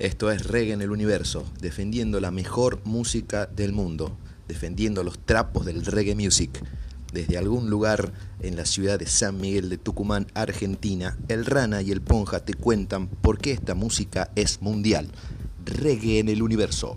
Esto es Reggae en el Universo, defendiendo la mejor música del mundo, defendiendo los trapos del reggae music. Desde algún lugar en la ciudad de San Miguel de Tucumán, Argentina, el Rana y el Ponja te cuentan por qué esta música es mundial. Reggae en el Universo.